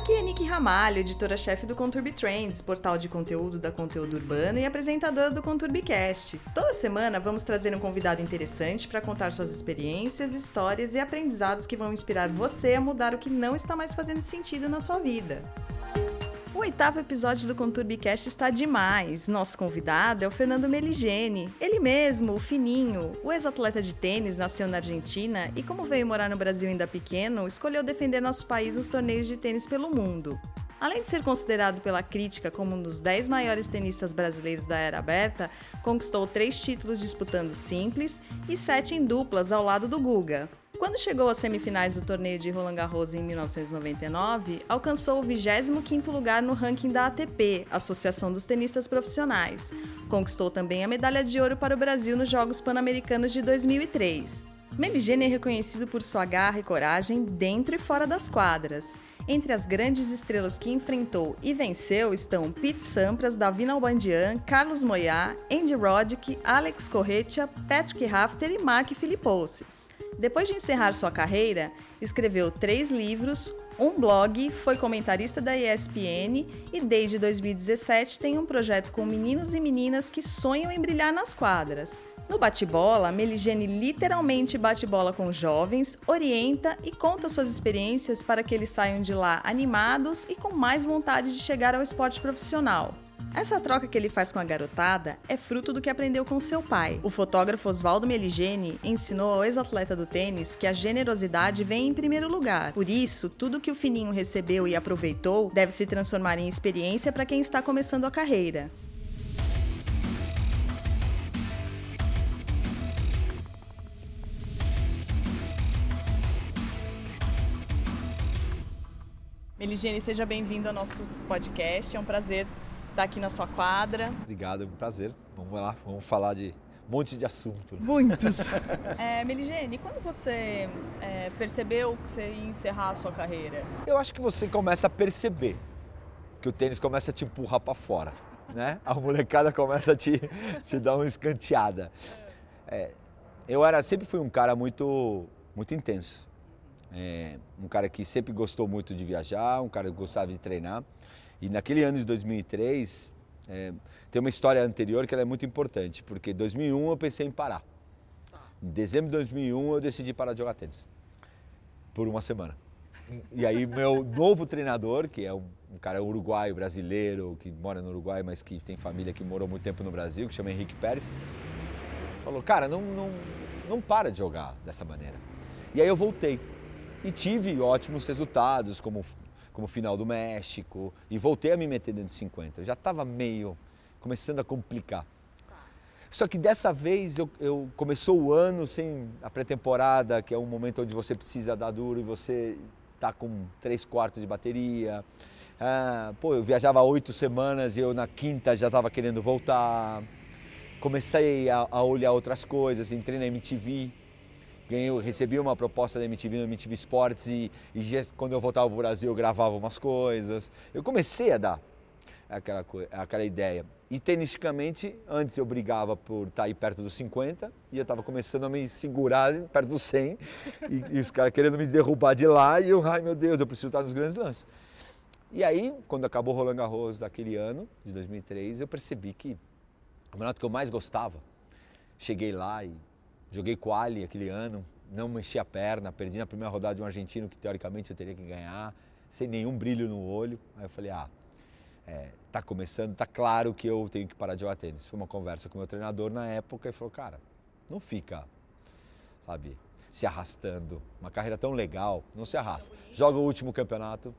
Aqui é Nick Ramalho, editora-chefe do Conturbi Trends, portal de conteúdo da Conteúdo Urbano e apresentadora do ConturbiCast. Toda semana vamos trazer um convidado interessante para contar suas experiências, histórias e aprendizados que vão inspirar você a mudar o que não está mais fazendo sentido na sua vida. O oitavo episódio do ConturbiCast está demais. Nosso convidado é o Fernando Meligeni. Ele mesmo, o fininho, o ex-atleta de tênis, nasceu na Argentina e, como veio morar no Brasil ainda pequeno, escolheu defender nosso país nos torneios de tênis pelo mundo. Além de ser considerado pela crítica como um dos 10 maiores tenistas brasileiros da era aberta, conquistou três títulos disputando simples e sete em duplas ao lado do Guga. Quando chegou às semifinais do torneio de Roland Garros em 1999, alcançou o 25º lugar no ranking da ATP, Associação dos Tenistas Profissionais. Conquistou também a medalha de ouro para o Brasil nos Jogos Pan-Americanos de 2003. Meligene é reconhecido por sua garra e coragem dentro e fora das quadras. Entre as grandes estrelas que enfrentou e venceu estão Pete Sampras, Davi Nalbandian, Carlos Moyá, Andy Roddick, Alex Corretia, Patrick Rafter e Mark Philippoussis. Depois de encerrar sua carreira, escreveu três livros, um blog, foi comentarista da ESPN e desde 2017 tem um projeto com meninos e meninas que sonham em brilhar nas quadras. No bate-bola, Meligene literalmente bate bola com jovens, orienta e conta suas experiências para que eles saiam de lá animados e com mais vontade de chegar ao esporte profissional. Essa troca que ele faz com a garotada é fruto do que aprendeu com seu pai. O fotógrafo Oswaldo Meligeni ensinou ao ex-atleta do tênis que a generosidade vem em primeiro lugar. Por isso, tudo que o Fininho recebeu e aproveitou deve se transformar em experiência para quem está começando a carreira. Meligene, seja bem-vindo ao nosso podcast. É um prazer estar aqui na sua quadra. Obrigado, é um prazer. Vamos lá, vamos falar de um monte de assunto. Né? Muitos. é, Meligene, quando você é, percebeu que você ia encerrar a sua carreira? Eu acho que você começa a perceber que o tênis começa a te empurrar para fora, né? A molecada começa a te, te dar uma escanteada. É, eu era, sempre fui um cara muito, muito intenso. É, um cara que sempre gostou muito de viajar, um cara que gostava de treinar. E naquele ano de 2003, é, tem uma história anterior que é muito importante, porque em 2001 eu pensei em parar. Em dezembro de 2001 eu decidi parar de jogar tênis, por uma semana. E aí meu novo treinador, que é um, um cara uruguaio, brasileiro, que mora no Uruguai, mas que tem família que morou muito tempo no Brasil, que chama Henrique Pérez, falou, cara, não, não, não para de jogar dessa maneira. E aí eu voltei. E tive ótimos resultados, como como final do México, e voltei a me meter dentro de 50. Eu já estava meio começando a complicar. Só que dessa vez eu, eu começou o ano sem a pré-temporada, que é um momento onde você precisa dar duro e você tá com três quartos de bateria. Ah, pô, eu viajava oito semanas e eu na quinta já estava querendo voltar. Comecei a, a olhar outras coisas, entrei na MTV, ganhei, recebi uma proposta da MTV no MTV Sports e, e quando eu voltava para o Brasil eu gravava umas coisas. Eu comecei a dar aquela, aquela ideia. E tenisticamente, antes eu brigava por estar aí perto dos 50 e eu estava começando a me segurar perto dos 100 e, e os caras querendo me derrubar de lá e eu, ai meu Deus, eu preciso estar nos grandes lances. E aí, quando acabou o Roland Garros daquele ano, de 2003, eu percebi que o campeonato que eu mais gostava, cheguei lá e Joguei quali aquele ano, não mexi a perna, perdi na primeira rodada de um argentino que teoricamente eu teria que ganhar, sem nenhum brilho no olho. Aí eu falei, ah, é, tá começando, tá claro que eu tenho que parar de jogar tênis. Foi uma conversa com o meu treinador na época e falou, cara, não fica, sabe, se arrastando. Uma carreira tão legal, não se arrasta. Joga o último campeonato,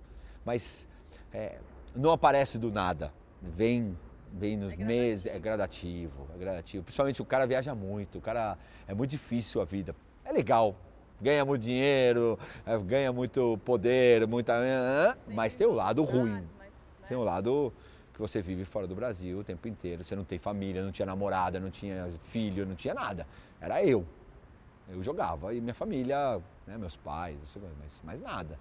mas é, não aparece do nada. Vem vem nos é meses, é gradativo, é gradativo. Principalmente o cara viaja muito, o cara é muito difícil a vida. É legal, ganha muito dinheiro, é, ganha muito poder, muita, Sim, mas tem o lado ruim. Mas, né? Tem o lado que você vive fora do Brasil o tempo inteiro. Você não tem família, não tinha namorada, não tinha filho, não tinha nada. Era eu. Eu jogava e minha família, né, meus pais, mas mais nada.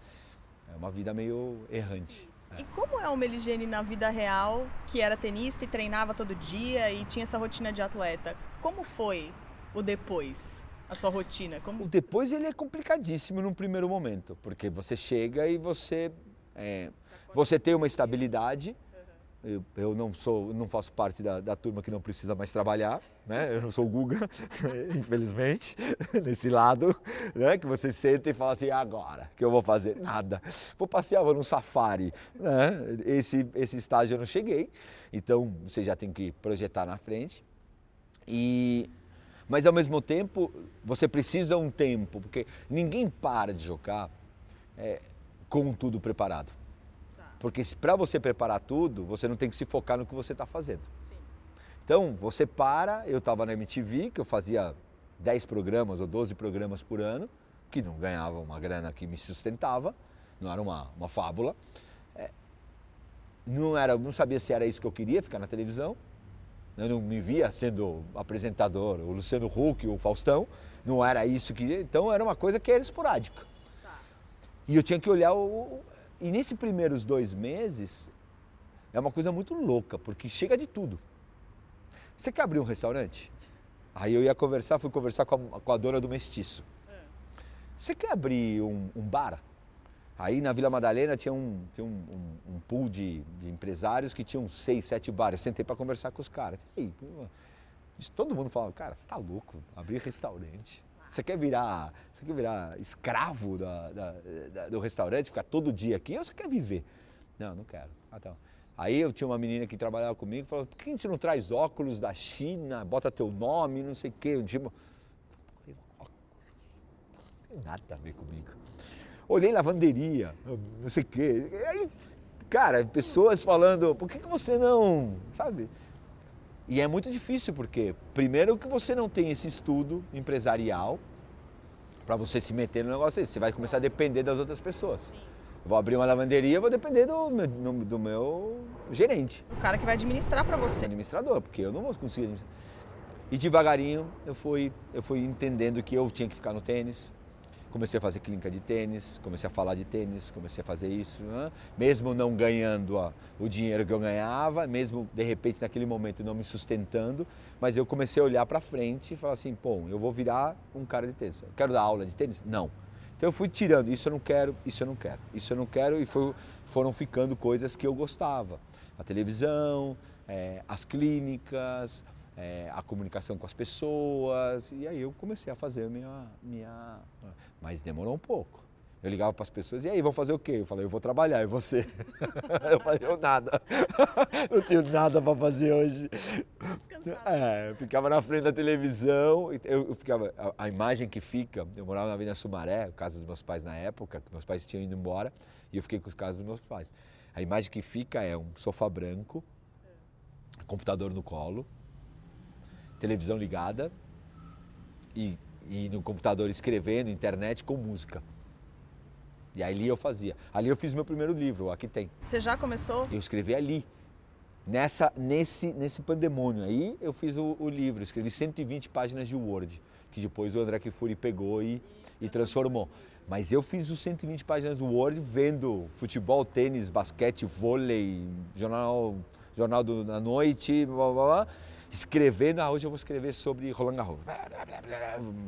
É uma vida meio errante. E como é o Meligene na vida real, que era tenista e treinava todo dia e tinha essa rotina de atleta? Como foi o depois? A sua rotina? Como... O depois ele é complicadíssimo num primeiro momento, porque você chega e você é, você tem uma estabilidade. Eu, não sou, não faço parte da, da, turma que não precisa mais trabalhar, né? Eu não sou o Guga, infelizmente, nesse lado, né? Que você senta e fala assim, agora, que eu vou fazer? Nada. Vou passear, vou num safari, né? Esse, esse estágio eu não cheguei, então você já tem que projetar na frente. E, mas ao mesmo tempo, você precisa um tempo, porque ninguém para de jogar é, com tudo preparado. Porque para você preparar tudo, você não tem que se focar no que você está fazendo. Sim. Então, você para, eu estava na MTV, que eu fazia 10 programas ou 12 programas por ano, que não ganhava uma grana que me sustentava, não era uma, uma fábula. É, não, era, não sabia se era isso que eu queria, ficar na televisão. Eu não me via sendo apresentador, o Luciano Huck, o Faustão, não era isso que. Então era uma coisa que era esporádica. Tá. E eu tinha que olhar o, e nesses primeiros dois meses é uma coisa muito louca, porque chega de tudo. Você quer abrir um restaurante? Aí eu ia conversar, fui conversar com a, com a dona do mestiço. Você quer abrir um, um, bar? Aí na Vila Madalena tinha um, tinha um, um, um pool de, de, empresários que tinham seis, sete bares. Sentei para conversar com os caras. E aí, todo mundo falava, cara, você tá louco? Abrir restaurante. Você quer virar, você quer virar escravo da, da, da, do restaurante, ficar todo dia aqui, ou você quer viver? Não, não quero. Ah, tá. Aí eu tinha uma menina que trabalhava comigo, falou, por que a gente não traz óculos da China, bota teu nome, não sei o quê. Tipo, não tem nada a ver comigo. Olhei lavanderia, não sei o quê. Aí, cara, pessoas falando, por que, que você não, sabe? E é muito difícil porque, primeiro, que você não tem esse estudo empresarial para você se meter no negócio desse. Você vai começar a depender das outras pessoas. vou abrir uma lavanderia, vou depender do meu, do meu gerente. O cara que vai administrar para você. Administrador, porque eu não vou conseguir administrar. E devagarinho eu fui, eu fui entendendo que eu tinha que ficar no tênis, comecei a fazer clínica de tênis, comecei a falar de tênis, comecei a fazer isso, né? mesmo não ganhando ó, o dinheiro que eu ganhava, mesmo de repente naquele momento não me sustentando, mas eu comecei a olhar para frente e falar assim, pô, eu vou virar um cara de tênis. Eu quero dar aula de tênis? Não. Então eu fui tirando, isso eu não quero, isso eu não quero, isso eu não quero e foi, foram ficando coisas que eu gostava. A televisão, é, as clínicas, é, a comunicação com as pessoas. E aí eu comecei a fazer a minha, minha. Mas demorou um pouco. Eu ligava para as pessoas, e aí, vão fazer o quê? Eu falei, eu vou trabalhar, e você? eu falei, eu nada. não tenho nada para fazer hoje. É, eu ficava na frente da televisão, eu, eu ficava, a, a, imagem que fica, eu morava na Avenida Sumaré, casa dos meus pais na época, que meus pais tinham ido embora, e eu fiquei com os casos dos meus pais. A imagem que fica é um sofá branco, computador no colo, televisão ligada e, e no computador escrevendo, internet com música. E ali eu fazia. Ali eu fiz meu primeiro livro, aqui tem. Você já começou? Eu escrevi ali. Nessa, nesse, nesse pandemônio aí eu fiz o, o livro, escrevi 120 páginas de Word, que depois o André Kifuri pegou e, e transformou. Mas eu fiz os 120 páginas do Word vendo futebol, tênis, basquete, vôlei, jornal, jornal do, da noite, blá, blá, blá escrevendo, ah, hoje eu vou escrever sobre Roland Garros.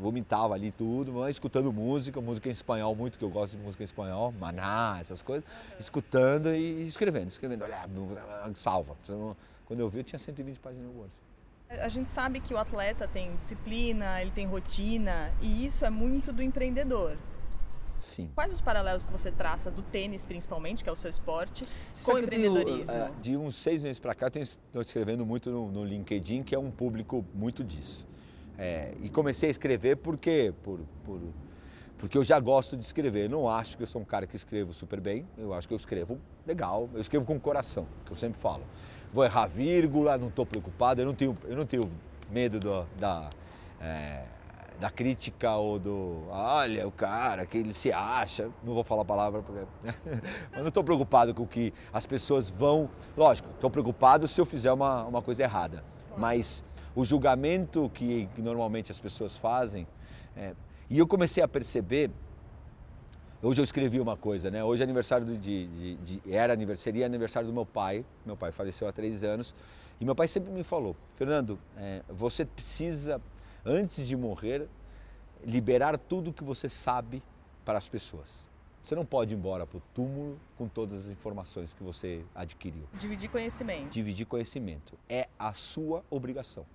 Vomitava ali tudo, escutando música, música em espanhol, muito que eu gosto de música em espanhol, maná, essas coisas, escutando e escrevendo, escrevendo, salva. Quando eu vi, eu tinha 120 páginas no Word. A gente sabe que o atleta tem disciplina, ele tem rotina, e isso é muito do empreendedor. Sim. Quais os paralelos que você traça do tênis, principalmente, que é o seu esporte, Você com o empreendedorismo? Tenho, é, de uns seis meses para cá, estou escrevendo muito no, no, LinkedIn, que é um público muito disso. É, e comecei a escrever porque, por, por, porque eu já gosto de escrever. Eu não acho que eu sou um cara que escrevo super bem, eu acho que eu escrevo legal, eu escrevo com o coração, que eu sempre falo. Vou errar vírgula, não estou preocupado, eu não tenho, eu não tenho medo do, da. É, da crítica ou do olha o cara que ele se acha, não vou falar a palavra porque mas não estou preocupado com o que as pessoas vão, lógico, estou preocupado se eu fizer uma, uma coisa errada, mas o julgamento que, que normalmente as pessoas fazem é, e eu comecei a perceber Hoje eu escrevi uma coisa, né? Hoje é aniversário de, de, de, era aniversário, aniversário do meu pai. Meu pai faleceu há três anos e meu pai sempre me falou, Fernando, é, você precisa antes de morrer, liberar tudo que você sabe para as pessoas. Você não pode ir embora para o túmulo com todas as informações que você adquiriu. Dividir conhecimento. Dividir conhecimento. É a sua obrigação.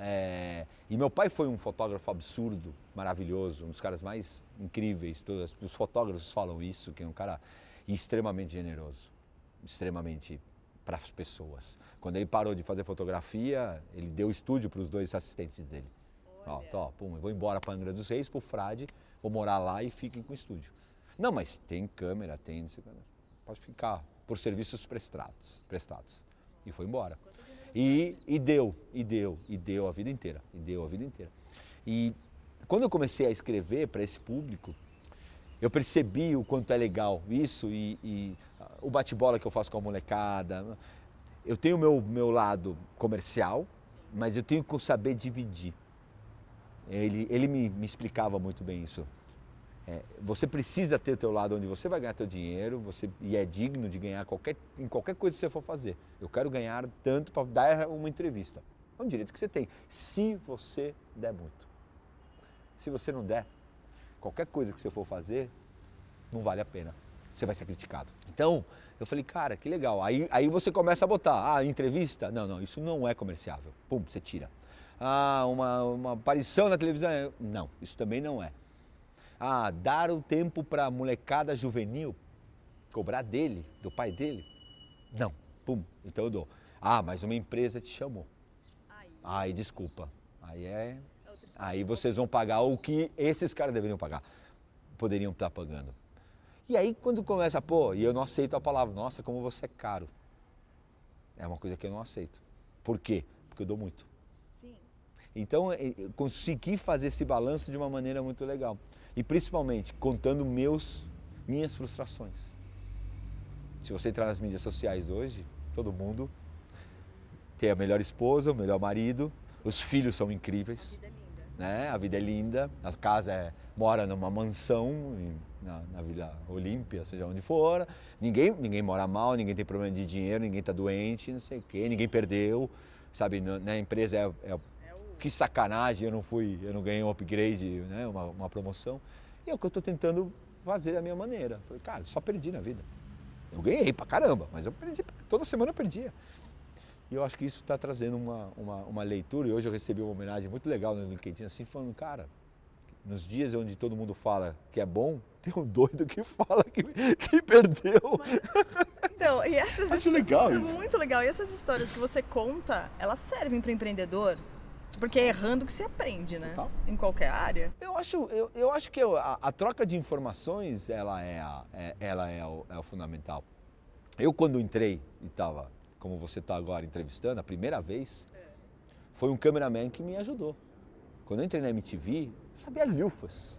É, e meu pai foi um fotógrafo absurdo, maravilhoso, um dos caras mais incríveis. Todos, os fotógrafos falam isso, que é um cara extremamente generoso, extremamente para as pessoas. Quando ele parou de fazer fotografia, ele deu estúdio para os dois assistentes dele. Ó, pum, eu vou embora para Angra dos Reis, para o Frade, vou morar lá e fiquem com o estúdio. Não, mas tem câmera, tem, não sei. Pode ficar por serviços prestados. prestados. E foi embora. E, e deu, e deu, e deu a vida inteira, e deu a vida inteira. E quando eu comecei a escrever para esse público, eu percebi o quanto é legal isso e, e o bate-bola que eu faço com a molecada. Eu tenho o meu, meu lado comercial, mas eu tenho que saber dividir. Ele, ele me, me explicava muito bem isso. É, você precisa ter o teu lado onde você vai ganhar teu dinheiro você, e é digno de ganhar qualquer, em qualquer coisa que você for fazer. Eu quero ganhar tanto para dar uma entrevista. É um direito que você tem, se você der muito. Se você não der, qualquer coisa que você for fazer, não vale a pena. Você vai ser criticado. Então, eu falei, cara, que legal. Aí, aí você começa a botar, ah, entrevista? Não, não, isso não é comerciável. Pum, você tira. Ah, uma, uma aparição na televisão? Não, isso também não é ah, dar o tempo para a molecada juvenil, cobrar dele, do pai dele? Não, pum, então eu dou. Ah, mas uma empresa te chamou. Aí, Ai desculpa. Aí é. Aí vocês vão pagar o que esses caras deveriam pagar. Poderiam estar pagando. E aí quando começa, pô, e eu não aceito a palavra, nossa, como você é caro. É uma coisa que eu não aceito. Por quê? Porque eu dou muito. Sim. Então, eu consegui fazer esse balanço de uma maneira muito legal e principalmente contando meus, minhas frustrações. Se você entrar nas mídias sociais hoje, todo mundo tem a melhor esposa, o melhor marido, os filhos são incríveis. A vida é linda. Né? A vida é linda, a casa é, mora numa mansão na, na Vila Olímpia, seja onde for. Ninguém, ninguém mora mal, ninguém tem problema de dinheiro, ninguém está doente, não sei o quê, ninguém perdeu. Sabe, na, na empresa é, é que sacanagem, eu não fui, eu não ganhei um upgrade, né, uma, uma promoção. E é o que eu estou tentando fazer da minha maneira. Falei, cara, só perdi na vida. Eu ganhei pra caramba, mas eu perdi, toda semana eu perdia. E eu acho que isso está trazendo uma, uma, uma, leitura, e hoje eu recebi uma homenagem muito legal no LinkedIn, assim, falando, cara, nos dias onde todo mundo fala que é bom, tem um doido que fala que, que perdeu. Então, e essas Acho legal isso. Muito legal. E essas histórias que você conta, elas servem para empreendedor porque é errando que se aprende, né? Total. Em qualquer área. Eu acho, eu, eu acho que a, a troca de informações, ela é, a, é ela é o, é o fundamental. Eu quando entrei e estava, como você está agora entrevistando, a primeira vez, é. foi um cameraman que me ajudou. Quando eu entrei na MTV, eu sabia lufas.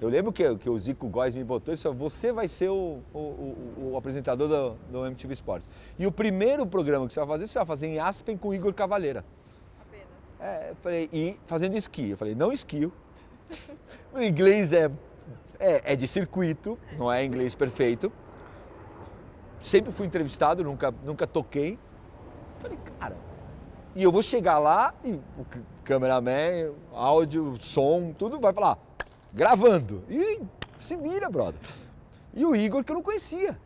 Eu lembro que, que o Zico Góes me botou e disse, você vai ser o, o, o, o apresentador do, do, MTV Sports. E o primeiro programa que você vai fazer, você vai fazer em Aspen com o Igor Cavaleira. É, eu falei, e fazendo esqui. Eu falei, não esquio. O inglês é, é, é de circuito, não é inglês perfeito. Sempre fui entrevistado, nunca, nunca toquei. Falei, cara, e eu vou chegar lá e o cameraman, áudio, som, tudo vai falar, gravando. E se vira, brother. E o Igor que eu não conhecia.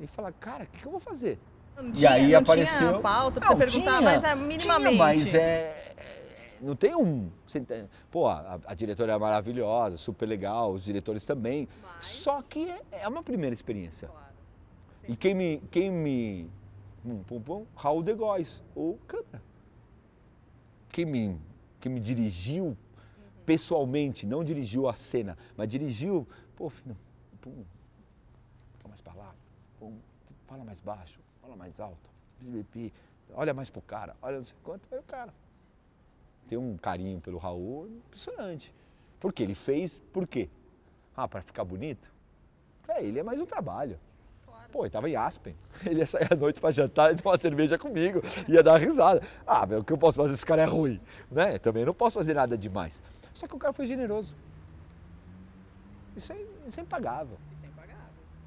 E fala, cara, o que, que eu vou fazer? Não tinha, e aí não apareceu. Tinha pauta pra não, você perguntar, tinha, mas é minimamente. Tinha, mas é, é, não tem um. Pô, a, a, diretora é maravilhosa, super legal, os diretores também. Mas... Só que é, é uma primeira experiência. Claro. E quem me. Quem me pum, pum, pum, Raul de Góes, o câmera. Quem me, quem me dirigiu uhum. pessoalmente, não dirigiu a cena, mas dirigiu, pô, filho, pum, mais para lá, pum, fala mais baixo, fala mais alto, olha mais pro cara, olha não sei quanto, é o cara. Tem um carinho pelo Raul impressionante. Porque ele fez, por quê? Ah, para ficar bonito? Para ele é mais um trabalho. Pô, ele tava em Aspen. Ele ia sair à noite para jantar e tomar uma cerveja comigo, ia dar risada. Ah, meu, o que eu posso fazer? Esse cara é ruim, né? Também não posso fazer nada demais. Só que o cara foi generoso. Isso é, isso é impagável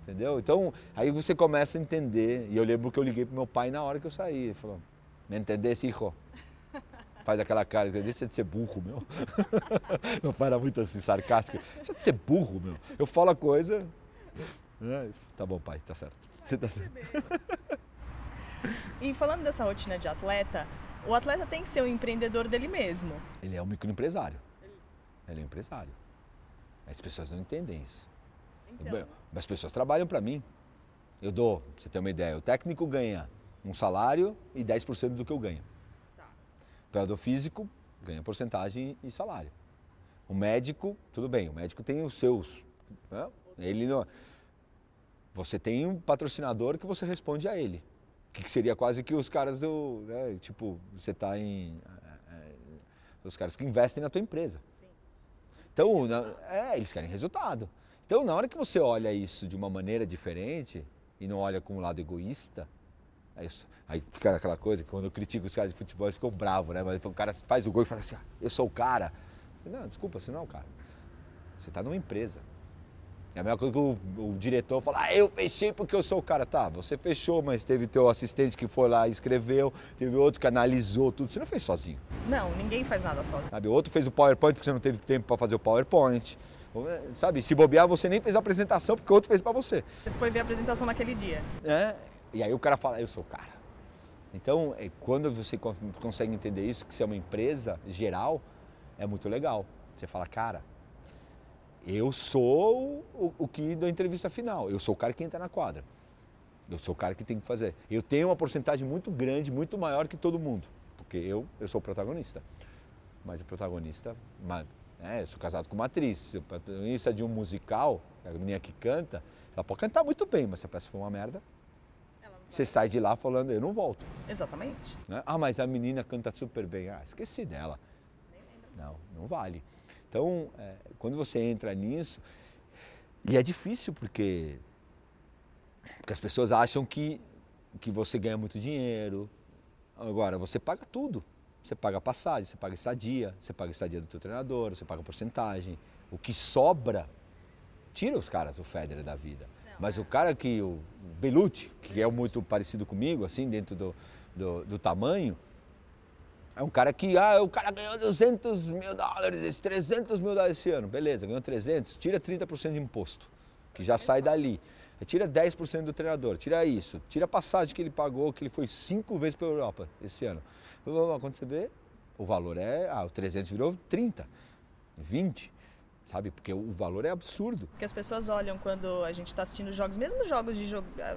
entendeu? Então, aí você começa a entender. E eu lembro que eu liguei pro meu pai na hora que eu saí. Ele falou, me entendesse, hijo? faz aquela cara, deixa de ser burro, meu. Meu pai era muito assim, sarcástico. Deixa de ser burro, meu. Eu falo a coisa. É, tá bom, pai, tá certo. Você tá certo. E falando dessa rotina de atleta, o atleta tem que ser o empreendedor dele mesmo. Ele é um microempresário. Ele é um empresário. As pessoas não entendem isso. Então. As pessoas trabalham para mim. Eu dou, pra você ter uma ideia, o técnico ganha um salário e 10% do que eu ganho. Tá. O operador físico ganha porcentagem e salário. O médico, tudo bem, o médico tem os seus. Né? Ele não, você tem um patrocinador que você responde a ele. Que seria quase que os caras do. Né, tipo, você está em. É, é, os caras que investem na tua empresa. Sim. Então, na, é, eles querem resultado. Então, na hora que você olha isso de uma maneira diferente e não olha com um lado egoísta, aí, aí fica aquela coisa que quando eu critico os caras de futebol, eles ficam bravos, né? Mas o cara faz o gol e fala assim: ah, eu sou o cara. Não, desculpa, você não é o cara. Você está numa empresa. É a mesma coisa que o, o, diretor fala, ah, eu fechei porque eu sou o cara. Tá, você fechou, mas teve teu assistente que foi lá e escreveu, teve outro que analisou tudo. Você não fez sozinho. Não, ninguém faz nada sozinho. Sabe, outro fez o PowerPoint porque você não teve tempo para fazer o PowerPoint. Sabe, se bobear, você nem fez a apresentação porque o outro fez para você. Você foi ver a apresentação naquele dia. É, e aí o cara fala, eu sou o cara. Então, é, quando você consegue entender isso, que você é uma empresa geral, é muito legal. Você fala, cara, eu sou o, o que da entrevista final, eu sou o cara que entra na quadra. Eu sou o cara que tem que fazer. Eu tenho uma porcentagem muito grande, muito maior que todo mundo, porque eu, eu sou o protagonista. Mas o protagonista, é, eu sou casado com uma atriz, o protagonista de um musical, a menina que canta, ela pode cantar muito bem, mas se a peça for uma merda, você sai de lá falando, eu não volto. Exatamente. Né? Ah, mas a menina canta super bem. Ah, esqueci dela. Não, não vale. Então, é, quando você entra nisso, e é difícil porque, porque as pessoas acham que, que você ganha muito dinheiro. Agora, você paga tudo. Você paga a passagem, você paga estadia, você paga estadia do teu treinador, você paga porcentagem. O que sobra, tira os caras, o Federer da vida. Mas é. o cara que, o Belucci, que é muito parecido comigo, assim, dentro do, do, do tamanho, é um cara que, ah, o cara ganhou 200 mil dólares, 300 mil dólares esse ano. Beleza, ganhou 300, tira 30% de imposto, que já sai dali. Tira 10% do treinador, tira isso, tira a passagem que ele pagou, que ele foi cinco vezes para a Europa esse ano. Quando você vê, o valor é, ah, o 300 virou 30, 20 sabe? Porque o valor é absurdo. Porque as pessoas olham quando a gente está assistindo jogos, mesmo jogos de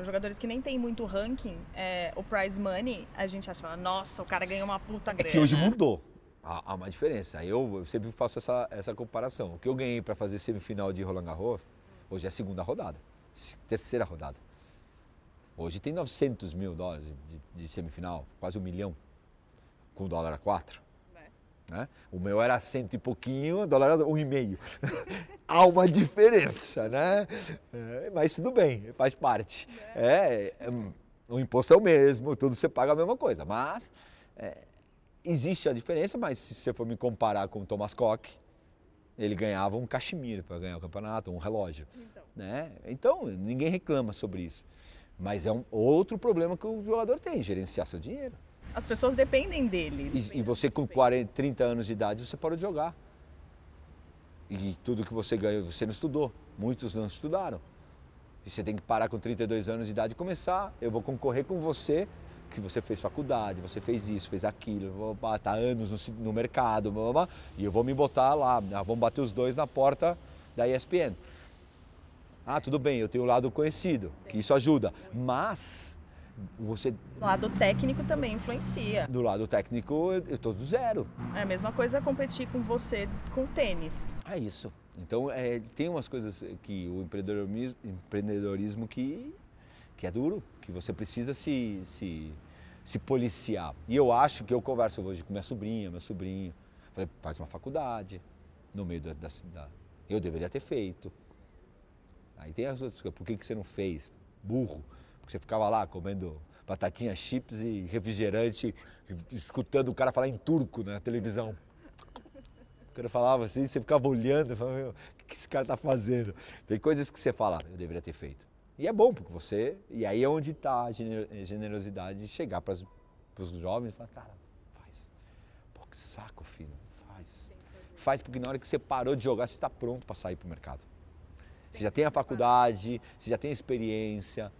jogadores que nem tem muito ranking, é, o prize money, a gente acha, nossa, o cara ganhou uma puta grana. É que hoje mudou. Há, há uma diferença. Eu, eu sempre faço essa, essa comparação. O que eu ganhei para fazer semifinal de Roland Garros, hoje é a segunda rodada, terceira rodada. Hoje tem 900 mil dólares de, de semifinal, quase um milhão, com o dólar a quatro. Né? O meu era cento e pouquinho, o dólar era um e meio. Há uma diferença, né? É, mas tudo bem, faz parte. É, é, o imposto é o mesmo, tudo você paga a mesma coisa. Mas é, existe a diferença, mas se você for me comparar com o Thomas Koch, ele ganhava um cachemiro para ganhar o campeonato, um relógio. Então. Né? então, ninguém reclama sobre isso. Mas é um outro problema que o jogador tem, gerenciar seu dinheiro. As pessoas dependem dele. E, e você com 40, 30 anos de idade, você parou de jogar. E tudo que você ganhou, você não estudou. Muitos não estudaram. E você tem que parar com 32 anos de idade e começar. Eu vou concorrer com você, que você fez faculdade, você fez isso, fez aquilo, estar anos no, no mercado, blá, blá, blá, e eu vou me botar lá, ah, vamos bater os dois na porta da ESPN. Ah, tudo bem, eu tenho o lado conhecido, que isso ajuda. Mas você... O lado técnico também influencia. Do lado técnico, eu estou do zero. É a mesma coisa competir com você com tênis. É isso. Então, é, tem umas coisas que o empreendedorismo, empreendedorismo que, que é duro, que você precisa se, se, se policiar. E eu acho que eu converso hoje com minha sobrinha, meu sobrinho. Falei, faz uma faculdade no meio da, da, da... Eu deveria ter feito. Aí tem as outras coisas. Por que, que você não fez? Burro. Você ficava lá comendo batatinha chips e refrigerante, escutando o cara falar em turco na televisão. O cara falava assim, você ficava olhando, falava, o que esse cara está fazendo? Tem coisas que você fala, eu deveria ter feito. E é bom, porque você. E aí é onde está a generosidade de chegar para os jovens e falar, cara, faz. Pô, que saco, filho. Faz. Faz porque na hora que você parou de jogar, você está pronto para sair para o mercado. Você já tem a faculdade, você já tem experiência.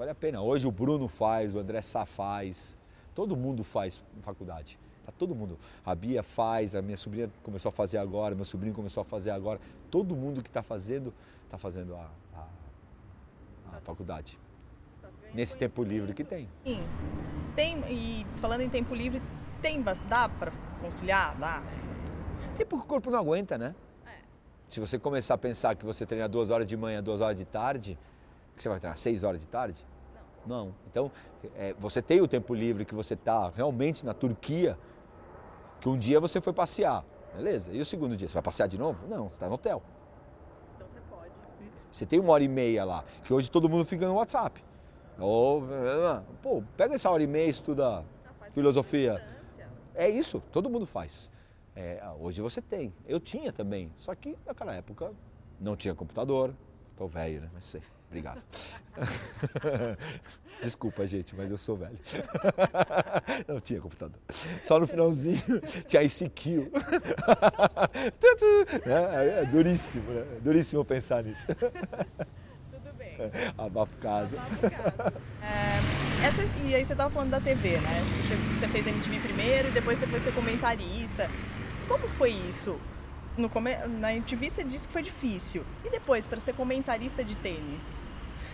Vale a pena. Hoje o Bruno faz, o André Sá faz. Todo mundo faz faculdade. Tá todo mundo. A Bia faz, a minha sobrinha começou a fazer agora, meu sobrinho começou a fazer agora. Todo mundo que está fazendo, está fazendo a, a, a faculdade. Nesse tempo livre que tem. Sim. Tem, e falando em tempo livre, tem, dá para conciliar? Dá? Tempo que o corpo não aguenta, né? Se você começar a pensar que você treina duas horas de manhã, duas horas de tarde, que você vai treinar seis horas de tarde? Não. Então, é, você tem o tempo livre que você está realmente na Turquia, que um dia você foi passear, beleza? E o segundo dia, você vai passear de novo? Não, você está no hotel. Então você pode. Você tem uma hora e meia lá, que hoje todo mundo fica no WhatsApp. Ou, pô, pega essa hora e meia e estuda ah, filosofia. É isso, todo mundo faz. É, hoje você tem. Eu tinha também, só que naquela época não tinha computador. Tô velho, né? Mas sei. Obrigado. Desculpa, gente, mas eu sou velho. Não tinha computador. Só no finalzinho tinha ICQ. É, é duríssimo, né? Duríssimo pensar nisso. Tudo bem. Abafo caso. É, essa, e aí você estava falando da TV, né? Você, chegou, você fez MTV primeiro e depois você foi ser comentarista. Como foi isso? No, na MTV você disse que foi difícil. E depois, para ser comentarista de tênis?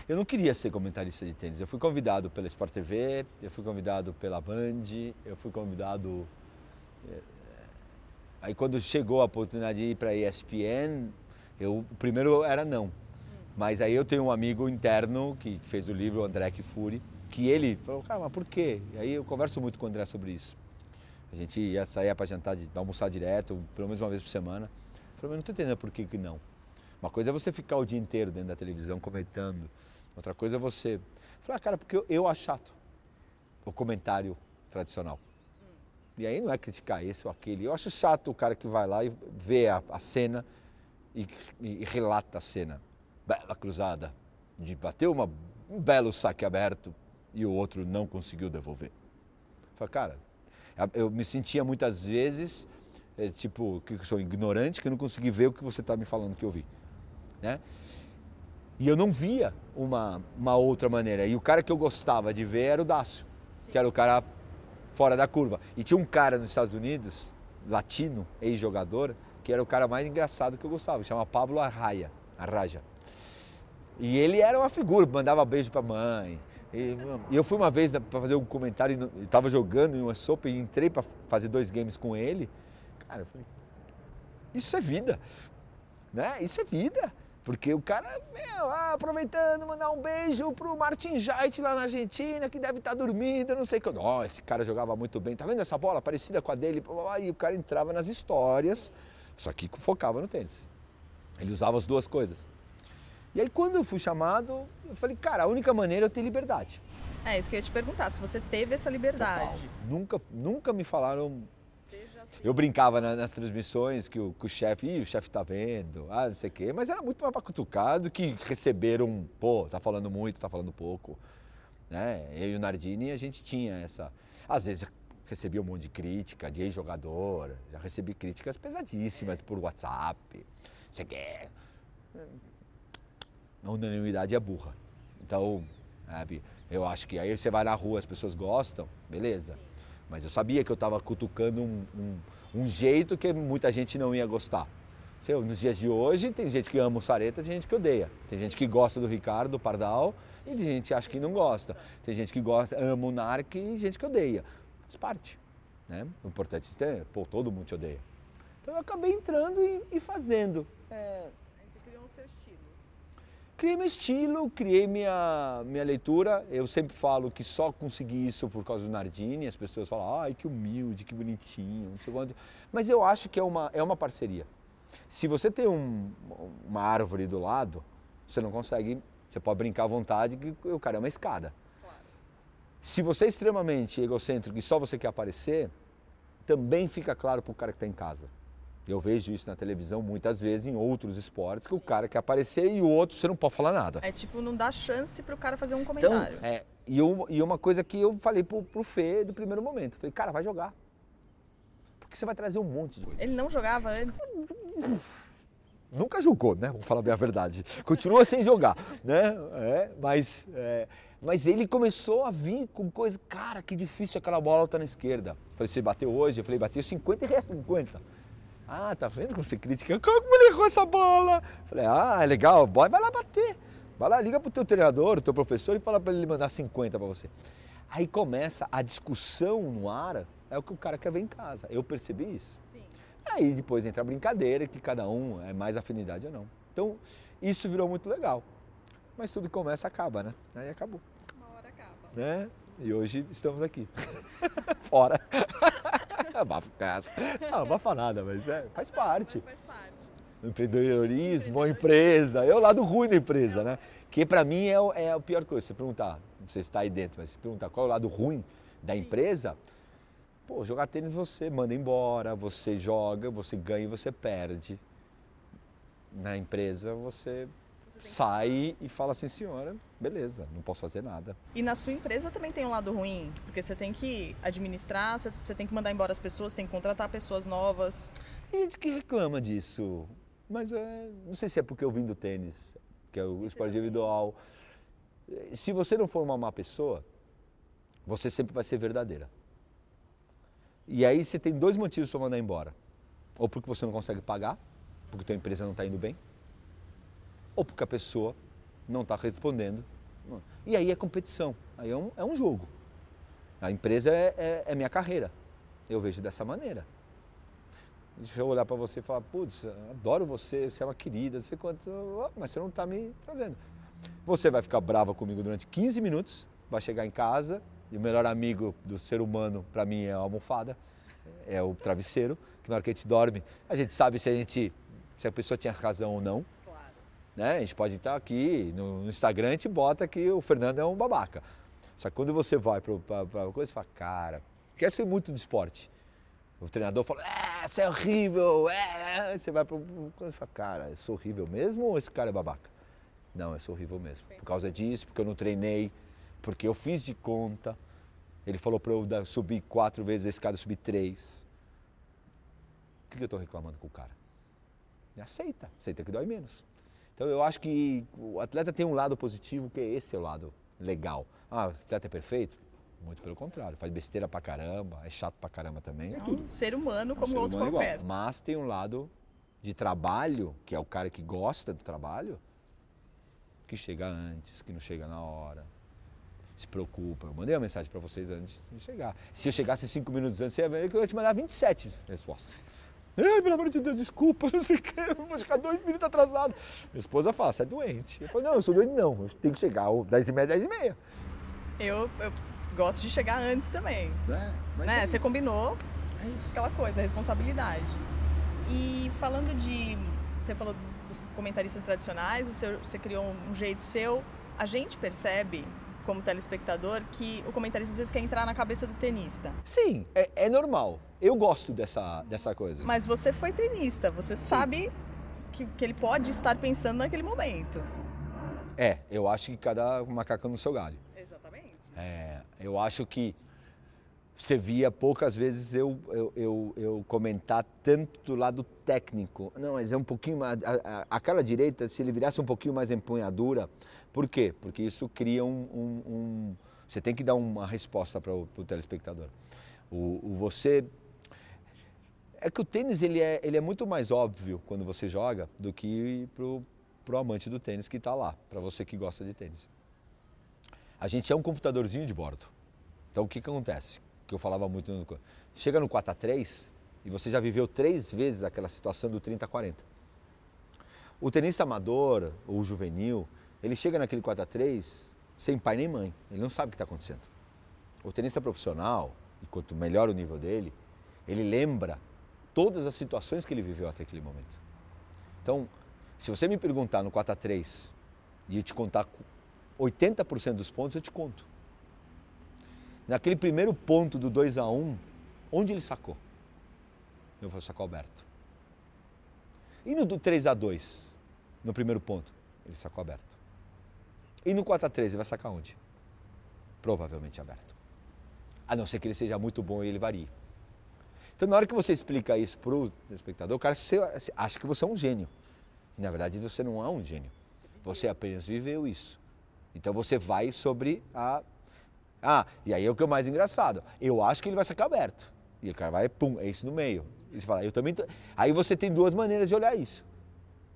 Eu não queria ser comentarista de tênis. Eu fui convidado pela Sport TV, eu fui convidado pela Band, eu fui convidado. Eh, aí quando chegou a oportunidade de ir para a ESPN, eu, o primeiro era não. Mas aí eu tenho um amigo interno que, que fez o livro, o André Kifuri, que ele falou, cara, mas por quê? E aí eu converso muito com o André sobre isso. A gente ia sair para jantar, almoçar direto, pelo menos uma vez por semana. Eu falei, mas não estou entendendo por que, que não. Uma coisa é você ficar o dia inteiro dentro da televisão comentando. Outra coisa é você. Eu falei, ah, cara, porque eu, eu acho chato o comentário tradicional. E aí não é criticar esse ou aquele. Eu acho chato o cara que vai lá e vê a, a cena e, e, e, relata a cena. Bela cruzada. De bater uma, um belo saque aberto e o outro não conseguiu devolver. Falei, cara, eu me sentia muitas vezes, é, tipo, que eu sou ignorante, que eu não consegui ver o que você está me falando que eu vi. Né? E eu não via uma, uma outra maneira. E o cara que eu gostava de ver era o Dácio, Sim. que era o cara fora da curva. E tinha um cara nos Estados Unidos, latino, ex-jogador, que era o cara mais engraçado que eu gostava, chama Pablo Arraia, Arraja. E ele era uma figura, mandava beijo pra mãe, e, eu fui uma vez para fazer um comentário, estava jogando em uma sopa e entrei para fazer dois games com ele. Cara, eu falei, isso é vida, né? Isso é vida. Porque o cara, meu, ah, aproveitando, mandar um beijo pro Martin Jait lá na Argentina, que deve estar tá dormindo, não sei o que. Ó, oh, esse cara jogava muito bem. Tá vendo essa bola parecida com a dele? E o cara entrava nas histórias, só que focava no tênis. Ele usava as duas coisas. E aí quando eu fui chamado, eu falei, cara, a única maneira é eu ter liberdade. É isso que eu ia te perguntar, se você teve essa liberdade. Total. Nunca, nunca me falaram. Assim. Eu brincava na, nas transmissões que o, que o chefe, ih, o chefe tá vendo, ah, não sei o quê, mas era muito mais para cutucar do que receberam, pô, tá falando muito, tá falando pouco. Né? Eu e o Nardini, a gente tinha essa. Às vezes recebia um monte de crítica de ex-jogador, já recebi críticas pesadíssimas por WhatsApp. Você quer a unanimidade é burra. Então, sabe, eu acho que aí você vai na rua, as pessoas gostam, beleza. Mas eu sabia que eu estava cutucando um, um, um, jeito que muita gente não ia gostar. Nos dias de hoje, tem gente que ama o Sareta, tem gente que odeia. Tem gente que gosta do Ricardo Pardal e tem gente que acha que não gosta. Tem gente que gosta, ama o Narc e gente que odeia. Faz parte. Né? O importante é, pô, todo mundo te odeia. Então eu acabei entrando e, e fazendo. É, Criei meu estilo, criei minha, minha leitura. Eu sempre falo que só consegui isso por causa do Nardini. As pessoas falam, ai, que humilde, que bonitinho, não sei quanto. Mas eu acho que é uma, é uma parceria. Se você tem um, uma árvore do lado, você não consegue, você pode brincar à vontade que o cara é uma escada. Claro. Se você é extremamente egocêntrico e só você quer aparecer, também fica claro para o cara que está em casa. Eu vejo isso na televisão muitas vezes em outros esportes, que Sim. o cara quer aparecer e o outro você não pode falar nada. É tipo, não dá chance para o cara fazer um então, comentário. Então, é, e, eu, e uma coisa que eu falei pro, pro Fê do primeiro momento, falei, cara, vai jogar. Porque você vai trazer um monte de coisa. Ele não jogava antes? Nunca jogou, né? Vamos falar bem a verdade. Continua sem jogar, né? É, mas, é, mas ele começou a vir com coisa, cara, que difícil aquela bola tá na esquerda. Falei, você bateu hoje? Eu falei, bateu 50 e resta 50. Ah, tá vendo como você critica? Como ele errou essa bola? Falei, ah, é legal, boy, vai lá bater. Vai lá, liga pro teu treinador, teu professor e fala para ele mandar 50 para você. Aí começa a discussão no ar, é o que o cara quer ver em casa. Eu percebi isso. Sim. Aí depois entra a brincadeira, que cada um é mais afinidade ou não. Então, isso virou muito legal. Mas tudo que começa acaba, né? Aí acabou. Uma hora acaba. Né? E hoje estamos aqui. Fora. Abafa casa. Não, abafa nada, mas é, faz parte. Faz parte. Empreendedorismo, a empresa, é o lado ruim da empresa, né? Que para mim é, o- é a pior coisa. Você perguntar, não sei se está aí dentro, mas se perguntar qual é o lado ruim da empresa, pô, jogar tênis você manda embora, você joga, você ganha e você perde. Na empresa você sai e fala assim, senhora, beleza, não posso fazer nada. E na sua empresa também tem um lado ruim, porque você tem que administrar, você tem que mandar embora as pessoas, tem que contratar pessoas novas. E gente que reclama disso. Mas é, não sei se é porque eu vim do tênis, que é o esporte individual. Se você não for uma má pessoa, você sempre vai ser verdadeira. E aí você tem dois motivos para mandar embora. Ou porque você não consegue pagar, porque a tua empresa não está indo bem, ou porque a pessoa não está respondendo. E aí é competição, aí é um, é um jogo. A empresa é, é, é minha carreira. Eu vejo dessa maneira. Deixa eu olhar para você e falar, putz, adoro você, você é uma querida, sei quanto, mas você não está me trazendo. Você vai ficar brava comigo durante 15 minutos, vai chegar em casa e o melhor amigo do ser humano para mim é a almofada, é o travesseiro, que na hora que a gente dorme, a gente sabe se a gente se a pessoa tinha razão ou não. Né? A gente pode estar aqui no Instagram, gente bota que o Fernando é um babaca. Só que quando você vai para a coisa, você fala, cara, quer ser muito de esporte. O treinador fala, é, você é horrível, é. Você vai para o. Você fala, cara, eu sou horrível mesmo ou esse cara é babaca? Não, eu sou horrível mesmo. Por causa disso, porque eu não treinei, porque eu fiz de conta. Ele falou para eu subir quatro vezes a escada, eu subi três. O que eu estou reclamando com o cara? E aceita, aceita que dói menos. Então eu acho que o atleta tem um lado positivo, que esse é o lado legal. Ah, o atleta é perfeito? Muito pelo contrário, faz besteira pra caramba, é chato pra caramba também, é É um ser humano É um como ser outro humano igual. qualquer. Mas tem um lado de trabalho, que é o cara que gosta do trabalho, que chega antes, que não chega na hora, se preocupa. Eu mandei uma mensagem para vocês antes de chegar. Se eu chegasse cinco minutos antes, você ia ver que eu ia te mandar 27 respostas. Ai, pelo amor de Deus, desculpa, não sei o que, eu vou chegar dois minutos atrasado. Minha esposa fala, você é doente. Eu falo, não, eu sou doente não, eu tenho que chegar às 10 e meia, 10 e meia. Eu, eu gosto de chegar antes também. Né? Mas né? é Você combinou é isso. aquela coisa, a responsabilidade. E falando de. Você falou dos comentaristas tradicionais, o seu, você criou um jeito seu. A gente percebe, como telespectador, que o comentarista às vezes quer entrar na cabeça do tenista. Sim, é, é normal. Eu gosto dessa, dessa coisa. Mas você foi tenista, você sabe que, que ele pode estar pensando naquele momento. É, eu acho que cada macaco no seu galho. Exatamente. É, eu acho que você via poucas vezes eu, eu, eu, eu comentar tanto do lado técnico. Não, mas é um pouquinho mais. a- a- Aquela direita, se ele virasse um pouquinho mais empunhadura. Por quê? Porque isso cria um. um- um- você tem que dar uma resposta para o telespectador. O, o você. É que o tênis ele é, ele é muito mais óbvio quando você joga do que pro, pro amante do tênis que está lá, para você que gosta de tênis. A gente é um computadorzinho de bordo. Então o que, que acontece? Que eu falava muito no. Chega no 4 a 3 e você já viveu três vezes aquela situação do 30 a 40. O tenista amador ou juvenil, ele chega naquele 4 a 3 sem pai nem mãe. Ele não sabe o que está acontecendo. O tenista profissional, e quanto melhor o nível dele, ele lembra todas as situações que ele viveu até aquele momento. Então, se você me perguntar no 4 a 3 e eu te contar 80% dos pontos, eu te conto. Naquele primeiro ponto do 2 a 1 onde ele sacou? Eu vou sacar o Alberto. E no do 3 a 2 no primeiro ponto, ele sacou aberto. E no 4 a 3 ele vai sacar onde? Provavelmente aberto. A não ser que ele seja muito bom e ele varie. Então, na hora que você explica isso para o espectador, o cara você acha que você é um gênio. E, na verdade, você não é um gênio. Você apenas viveu isso. Então, você vai sobre a. Ah, e aí é o que é mais engraçado. Eu acho que ele vai sacar aberto. E o cara vai, pum, é isso no meio. E você fala, eu também. Tô... Aí você tem duas maneiras de olhar isso.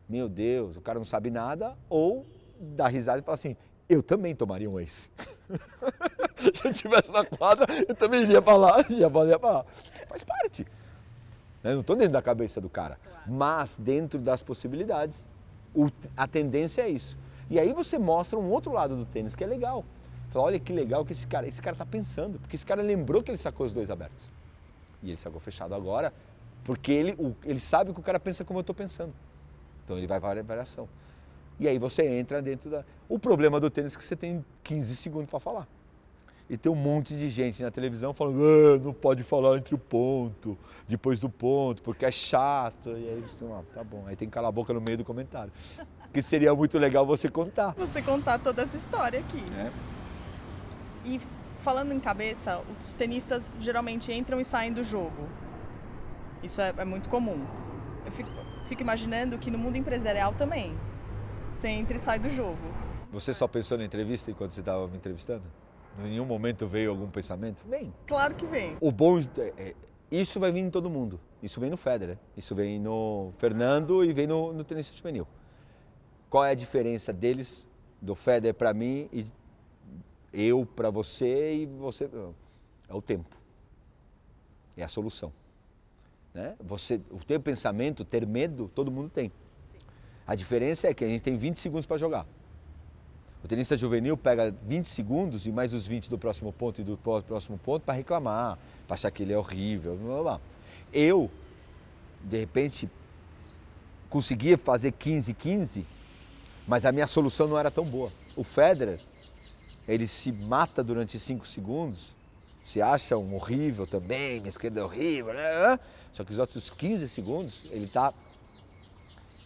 Meu Deus, o cara não sabe nada, ou dá risada e fala assim, eu também tomaria um ex. Se eu estivesse na quadra, eu também iria lá, ia pra lá. Faz parte. Eu não estou dentro da cabeça do cara. Mas dentro das possibilidades, o, a tendência é isso. E aí você mostra um outro lado do tênis que é legal. Fala, olha que legal que esse cara, esse cara tá pensando, porque esse cara lembrou que ele sacou os dois abertos. E ele sacou fechado agora, porque ele, o, ele sabe que o cara pensa como eu estou pensando. Então ele vai variação. E aí você entra dentro da. O problema do tênis é que você tem 15 segundos para falar. E tem um monte de gente na televisão falando, ah, não pode falar entre o ponto, depois do ponto, porque é chato. E aí você ah, tá bom. Aí tem que calar a boca no meio do comentário. Que seria muito legal você contar. Você contar toda essa história aqui. É. E falando em cabeça, os tenistas geralmente entram e saem do jogo. Isso é, é muito comum. Eu fico, fico imaginando que no mundo empresarial também. Você entra e sai do jogo. Você só pensou na entrevista enquanto você estava me entrevistando? Em nenhum momento veio algum pensamento? Vem. Claro que vem. O bom é, é, isso vai vir em todo mundo. Isso vem no Federer, isso vem no Fernando e vem no, no tenista juvenil. Qual é a diferença deles, do Federer para mim e eu para você e você? É o tempo. É a solução. Né? Você, o teu pensamento, ter medo, todo mundo tem. A diferença é que a gente tem 20 segundos para jogar. O tenista juvenil pega 20 segundos e mais os 20 do próximo ponto e do próximo ponto para reclamar, para achar que ele é horrível. Blá, blá. Eu, de repente, conseguia fazer 15, 15, mas a minha solução não era tão boa. O Federer, ele se mata durante 5 segundos, se acha um horrível também, minha esquerda é horrível, né? só que os outros 15 segundos ele está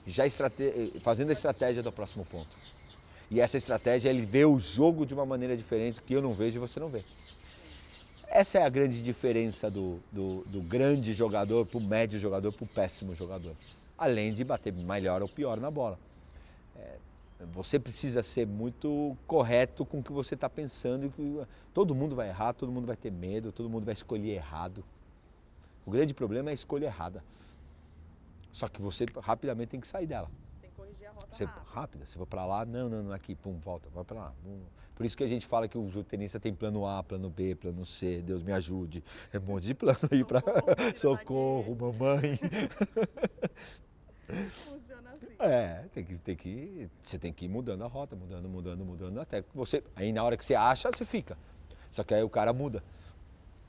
já estrate... fazendo a estratégia do próximo ponto. E essa estratégia ele vê o jogo de uma maneira diferente que eu não vejo e você não vê. Essa é a grande diferença do, do, do grande jogador para o médio jogador para o péssimo jogador. Além de bater melhor ou pior na bola. É, você precisa ser muito correto com o que você está pensando. Todo mundo vai errar, todo mundo vai ter medo, todo mundo vai escolher errado. O grande problema é a escolha errada. Só que você rapidamente tem que sair dela. Tem que corrigir a rota você, rápido. rápida. Você for para lá, não, não, não, aqui, pum, volta, vai para lá. Pum. Por isso que a gente fala que o tenista tem plano A, plano B, plano C, Deus me ajude. É um monte de plano aí para socorro, mamãe. Funciona assim. É, tem que, tem que, você tem que ir mudando a rota, mudando, mudando, mudando, até que você, aí na hora que você acha, você fica. Só que aí o cara muda.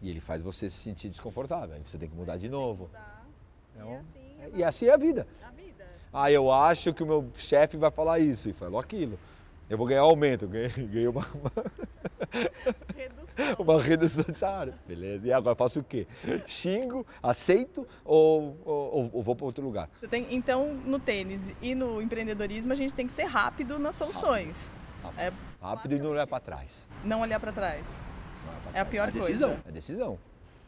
E ele faz você se sentir desconfortável. Aí você tem que mudar de novo. Mudar. É E um- assim, E assim é a vida. a vida. Ah, eu acho que o meu chefe vai falar isso e falou aquilo. Eu vou ganhar aumento, ganhei, ganhei uma, uma, Redução. uma redução de salário. Beleza, e agora faço o quê? Xingo, aceito ou, ou, ou vou para outro lugar? Você tem- então, no tênis e no empreendedorismo, a gente tem que ser rápido nas soluções. Rápido. É Rápido e não olhar para trás. não olhar para trás. Pra É a trás. pior decisão, coisa. É decisão.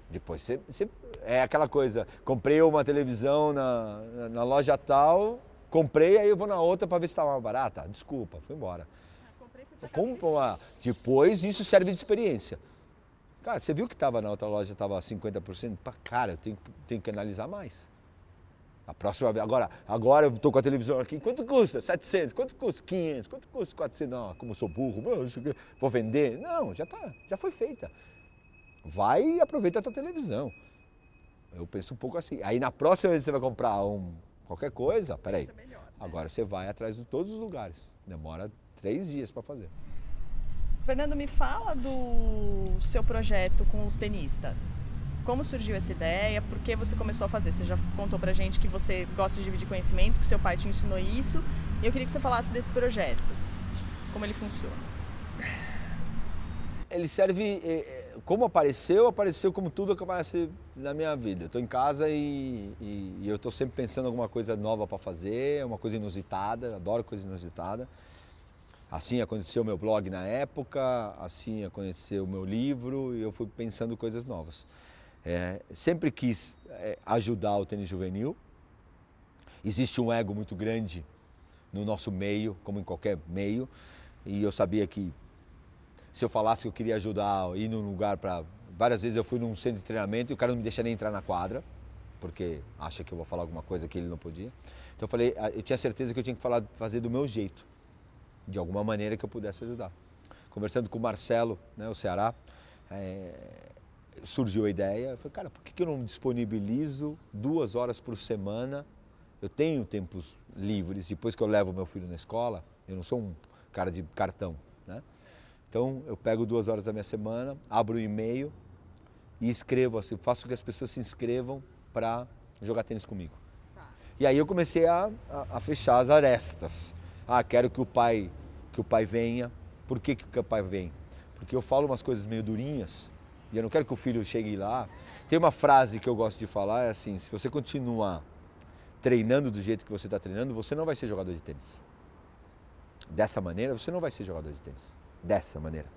Depois você, você- É aquela coisa, comprei uma televisão na, na, loja tal, comprei, aí eu vou na outra para ver se está mais barata. Desculpa, fui embora. Compra uma- Depois isso serve de experiência. Cara, você viu que estava na outra loja, estava 50%? Pá, Cara, eu tenho, que- tenho que analisar mais. A próxima vez, agora, agora eu estou com a televisão aqui, quanto custa? 700, quanto custa? 500, quanto custa? 400? Não, como eu sou burro, vou vender? Não, já tá, já foi feita. Vai e aproveita a tua televisão. Eu penso um pouco assim. Aí na próxima vez que você vai comprar um, qualquer coisa, peraí, melhor, né? agora você vai atrás de todos os lugares. Demora três dias para fazer. Fernando, me fala do seu projeto com os tenistas. Como surgiu essa ideia? Por que você começou a fazer? Você já contou pra gente que você gosta de dividir conhecimento, que seu pai te ensinou isso. E eu queria que você falasse desse projeto. Como ele funciona. Ele serve, eh, eh, como apareceu, apareceu como tudo que aparece na minha vida. Eu estou em casa e, e- e eu estou sempre pensando em alguma coisa nova para fazer, uma coisa inusitada, adoro coisa inusitada. Assim aconteceu o meu blog na época, assim aconteceu o meu livro e eu fui pensando coisas novas. É, sempre quis é, ajudar o tênis juvenil. Existe um ego muito grande no nosso meio, como em qualquer meio, e eu sabia que se eu falasse que eu queria ajudar, ir num lugar para. Várias vezes eu fui num centro de treinamento e o cara não me deixa nem entrar na quadra, porque acha que eu vou falar alguma coisa que ele não podia. Então eu falei, ah, eu tinha certeza que eu tinha que falar, fazer do meu jeito, de alguma maneira que eu pudesse ajudar. Conversando com o Marcelo, né, o Ceará, é, surgiu a ideia, eu falei, cara, por que eu não disponibilizo duas horas por semana? Eu tenho tempos livres, depois que eu levo meu filho na escola, eu não sou um cara de cartão? Então eu pego duas horas da minha semana, abro o e-mail e escrevo assim, faço com que as pessoas se inscrevam para jogar tênis comigo. E aí eu comecei a, a, a, fechar as arestas. Ah, quero que o pai que o pai venha. Por que, que o pai vem? Porque eu falo umas coisas meio durinhas e eu não quero que o filho chegue lá. Tem uma frase que eu gosto de falar, é assim, se você continuar treinando do jeito que você está treinando, você não vai ser jogador de tênis. Dessa maneira, você não vai ser jogador de tênis. Dessa maneira.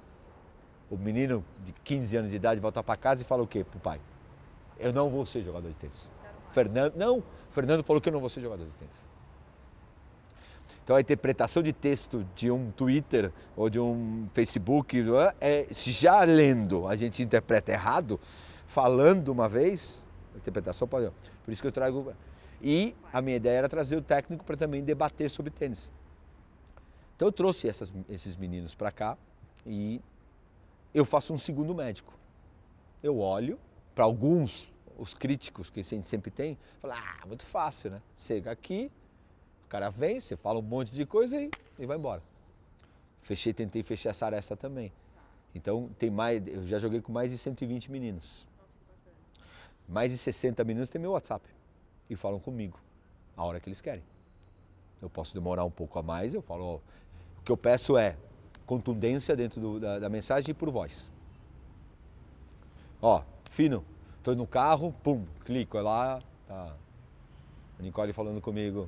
O menino de 15 anos de idade volta para casa e fala o quê pro pai? Eu não vou ser jogador de tênis. Fernando, não, Fernando falou que eu não vou ser jogador de tênis. Então a interpretação de texto de um Twitter ou de um Facebook, é, já lendo a gente interpreta errado, falando uma vez, a interpretação pode. Por isso que eu trago. E a minha ideia era trazer o técnico para também debater sobre tênis. Então eu trouxe essas, esses meninos para cá e eu faço um segundo médico. Eu olho para alguns os críticos que a gente sempre tem, fala, ah, muito fácil, né? Chega aqui, o cara vem, você fala um monte de coisa e, e vai embora. Fechei, tentei fechar essa aresta também. Então tem mais, eu já joguei com mais de 120 meninos. Mais de 60 meninos tem meu WhatsApp e falam comigo a hora que eles querem. Eu posso demorar um pouco a mais, eu falo, ó, o que eu peço é contundência dentro do, da, da mensagem e por voz. Ó, fino, Estou no carro, pum, clico é lá, tá. A Nicole falando comigo,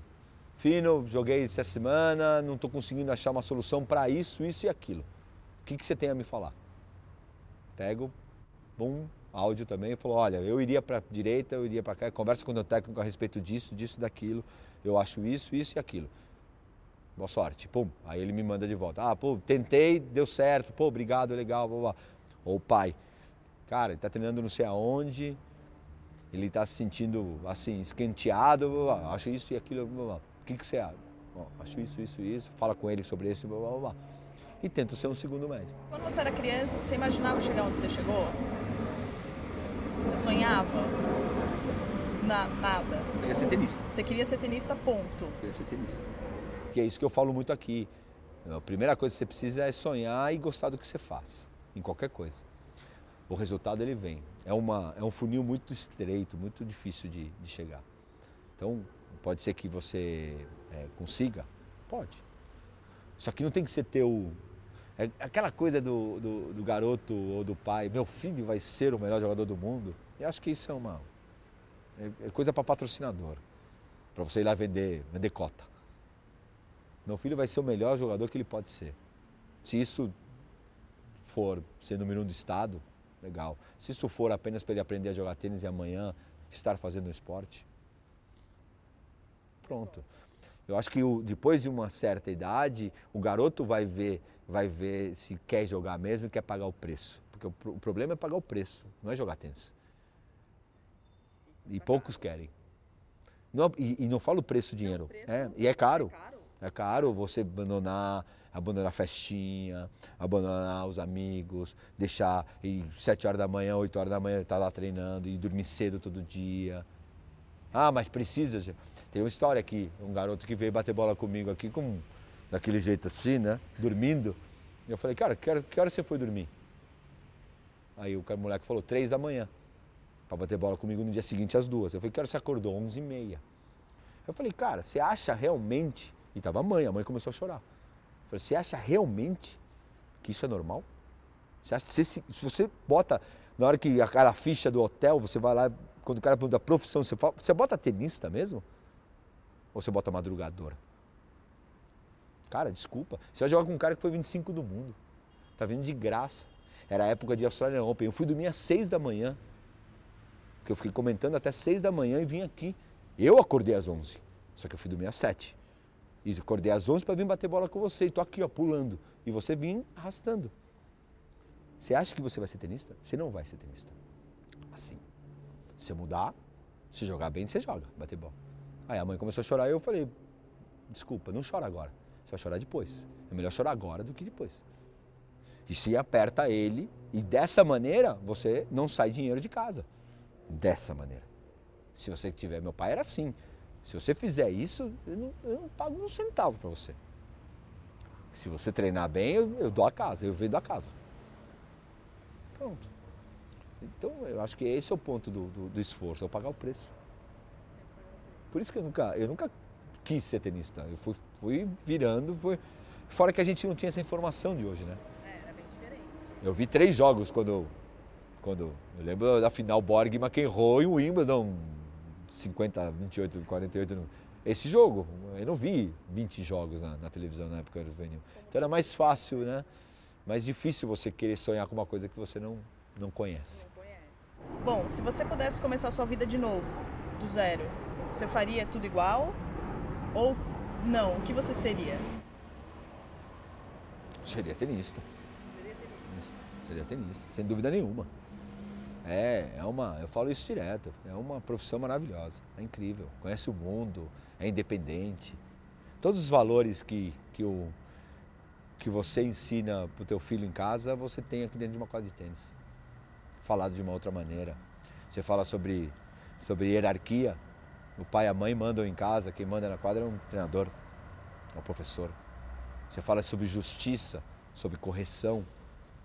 Fino, joguei essa semana, não estou conseguindo achar uma solução para isso, isso e aquilo. O que, que você tem a me falar? Pego, bum, áudio também, falou, olha, eu iria para a direita, eu iria para cá, conversa com o técnico a respeito disso, disso, daquilo, eu acho isso, isso e aquilo. Boa sorte, pum, aí ele me manda de volta. Ah, pô, tentei, deu certo, pô, obrigado, legal, blá, blá. Ou pai, Cara, ele está treinando não sei aonde, ele está se sentindo assim, escanteado, acho isso e aquilo, o que, que você acha? Bom, acho isso, isso, isso, fala com ele sobre isso, blá, blá, blá. e tenta ser um segundo médico. Quando você era criança, você imaginava chegar onde você chegou? Você sonhava? Na, nada? Eu queria ser tenista. Você queria ser tenista, ponto. Eu queria ser tenista. Que é isso que eu falo muito aqui. A primeira coisa que você precisa é sonhar e gostar do que você faz, em qualquer coisa o resultado ele vem. É, uma, é um funil muito estreito, muito difícil de, de chegar. Então, pode ser que você é, consiga? Pode. Só que não tem que ser teu. É aquela coisa do, do, do, garoto ou do pai, meu filho vai ser o melhor jogador do mundo. Eu acho que isso é uma. É, é coisa para patrocinador. Para você ir lá vender, vender cota. Meu filho vai ser o melhor jogador que ele pode ser. Se isso for ser número um do estado, legal. Se isso for apenas para ele aprender a jogar tênis e amanhã estar fazendo um esporte, pronto. Eu acho que o, depois de uma certa idade, o garoto vai ver, vai ver se quer jogar mesmo e quer pagar o preço. Porque o, o problema é pagar o preço, não é jogar tênis. E poucos querem. Não, e, e, não falo preço dinheiro. Preço, é, e é caro. É caro. É caro você abandonar abandonar a festinha, abandonar os amigos, deixar ir sete horas da manhã, oito horas da manhã estar tá lá treinando e dormir cedo todo dia. Ah, mas precisa. Tem uma história aqui, um garoto que veio bater bola comigo aqui com daquele jeito assim, né? Dormindo. Eu falei, cara, que hora, que hora você foi dormir? Aí o moleque falou, três da manhã. Pra bater bola comigo no dia seguinte às duas. Eu falei, que hora você acordou? Onze e meia. Eu falei, cara, você acha realmente... E tava a mãe, a mãe começou a chorar. Falei, você acha realmente que isso é normal? Você acha, se, se, você bota, na hora que aquela ficha do hotel, você vai lá, quando o cara pergunta a profissão, você, fala, você bota tenista mesmo? Ou você bota madrugadora? Cara, desculpa. Você vai jogar com um cara que foi 25 do mundo. Tá vindo de graça. Era a época de Australian Open. Eu fui dormir às 6 da manhã. que eu fiquei comentando até seis da manhã e vim aqui. Eu acordei às 11, só que eu fui dormir às sete. E acordei às 11 para vir bater bola com você. E tô aqui, ó, pulando. E você vim arrastando. Você acha que você vai ser tenista? Você não vai ser tenista. Assim. Se mudar, se jogar bem, você joga, bater bola. Aí a mãe começou a chorar e eu falei, desculpa, não chora agora. Você vai chorar depois. É melhor chorar agora do que depois. E se aperta ele, e dessa maneira você não sai dinheiro de casa. Dessa maneira. Se você tiver, meu pai era assim. Se você fizer isso, eu não, eu não pago um centavo para você. Se você treinar bem, eu, eu, dou a casa, eu vendo a casa. Pronto. Então eu acho que esse é o ponto do, do, do esforço, é pagar o preço. Por isso que eu nunca, eu nunca quis ser tenista. Eu fui, fui virando, fui... fora que a gente não tinha essa informação de hoje, né? É, era bem diferente. Eu vi três jogos quando, quando eu lembro da final Borg McEnroe e Wimbledon 50, 28, 48. Esse jogo, eu não vi 20 jogos na, na televisão na época do juvenil. Então era mais fácil, né? Mais difícil você querer sonhar com uma coisa que você não, não conhece. Não conhece. Bom, se você pudesse começar a sua vida de novo, do zero, você faria tudo igual? Ou não? O que você seria? Seria tenista. Você seria tenista. Seria tenista, sem dúvida nenhuma. É, é uma, eu falo isso direto, é uma profissão maravilhosa, é incrível, conhece o mundo, é independente. Todos os valores que, que, o, que você ensina para o teu filho em casa, você tem aqui dentro de uma quadra de tênis. Falado de uma outra maneira. Você fala sobre, sobre hierarquia, o pai e a mãe mandam em casa, quem manda na quadra é um treinador, é um professor. Você fala sobre justiça, sobre correção.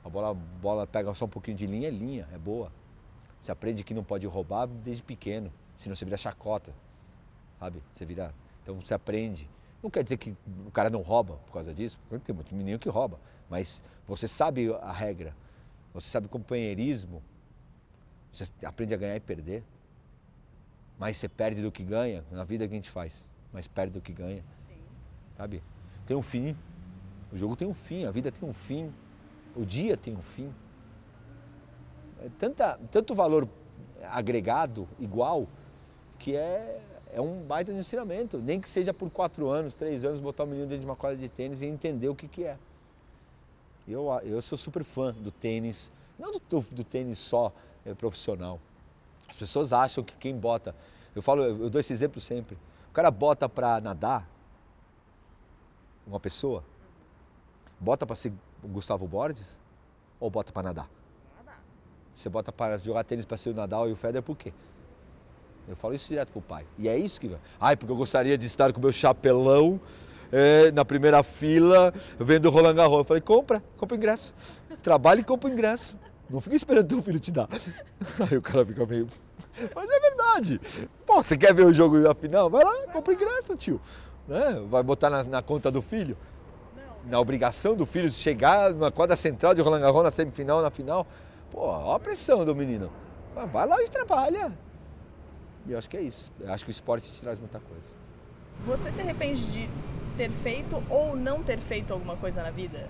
A bola, a bola pega só um pouquinho de linha, é linha, é boa. Você aprende que não pode roubar desde pequeno, senão você vira chacota, sabe? Você vira. Então você aprende. Não quer dizer que o cara não rouba por causa disso, porque tem muito menino que rouba, mas você sabe a regra, você sabe o companheirismo, você aprende a ganhar e perder. Mais você perde do que ganha na vida que a gente faz, mais perde do que ganha. Sim. Sabe? Tem um fim. O jogo tem um fim, a vida tem um fim, o dia tem um fim é tanta, tanto valor agregado, igual, que é, é um baita de ensinamento. Nem que seja por quatro anos, três anos, botar o menino dentro de uma quadra de tênis e entender o que, que é. Eu, eu sou super fã do tênis, não do, do tênis só é, profissional. As pessoas acham que quem bota, eu falo, eu dou esse exemplo sempre. O cara bota para nadar, uma pessoa, bota para ser Gustavo Borges ou bota para nadar? Você bota para jogar tênis para ser o Nadal e o Federer, por quê? Eu falo isso direto pro pai. E é isso que vai. Ai, porque eu gostaria de estar com o meu chapelão é, na primeira fila, vendo o Roland Garros. Eu falei, compra, compra o ingresso. Trabalhe e compra o ingresso. Não fica esperando teu filho te dar. Aí o cara fica meio. Mas é verdade. Pô, você quer ver o jogo da final? Vai lá, compra o ingresso, tio. Né? Vai botar na, na conta do filho? Na obrigação do filho chegar na quadra central de Roland Garros na semifinal, na final. Pô, olha a pressão do menino. Vai lá e trabalha. E eu acho que é isso. Eu acho que o esporte te traz muita coisa. Você se arrepende de ter feito ou não ter feito alguma coisa na vida?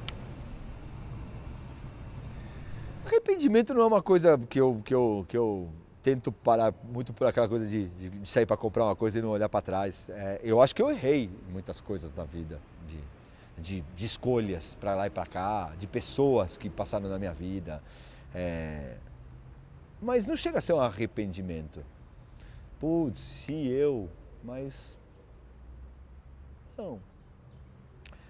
Arrependimento não é uma coisa que eu, que eu, que eu tento parar muito por aquela coisa de, de sair para comprar uma coisa e não olhar para trás. É, eu acho que eu errei muitas coisas na vida, de, de, de escolhas para lá e para cá, de pessoas que passaram na minha vida. É... Mas não chega a ser um arrependimento. Putz, se eu, mas. Não.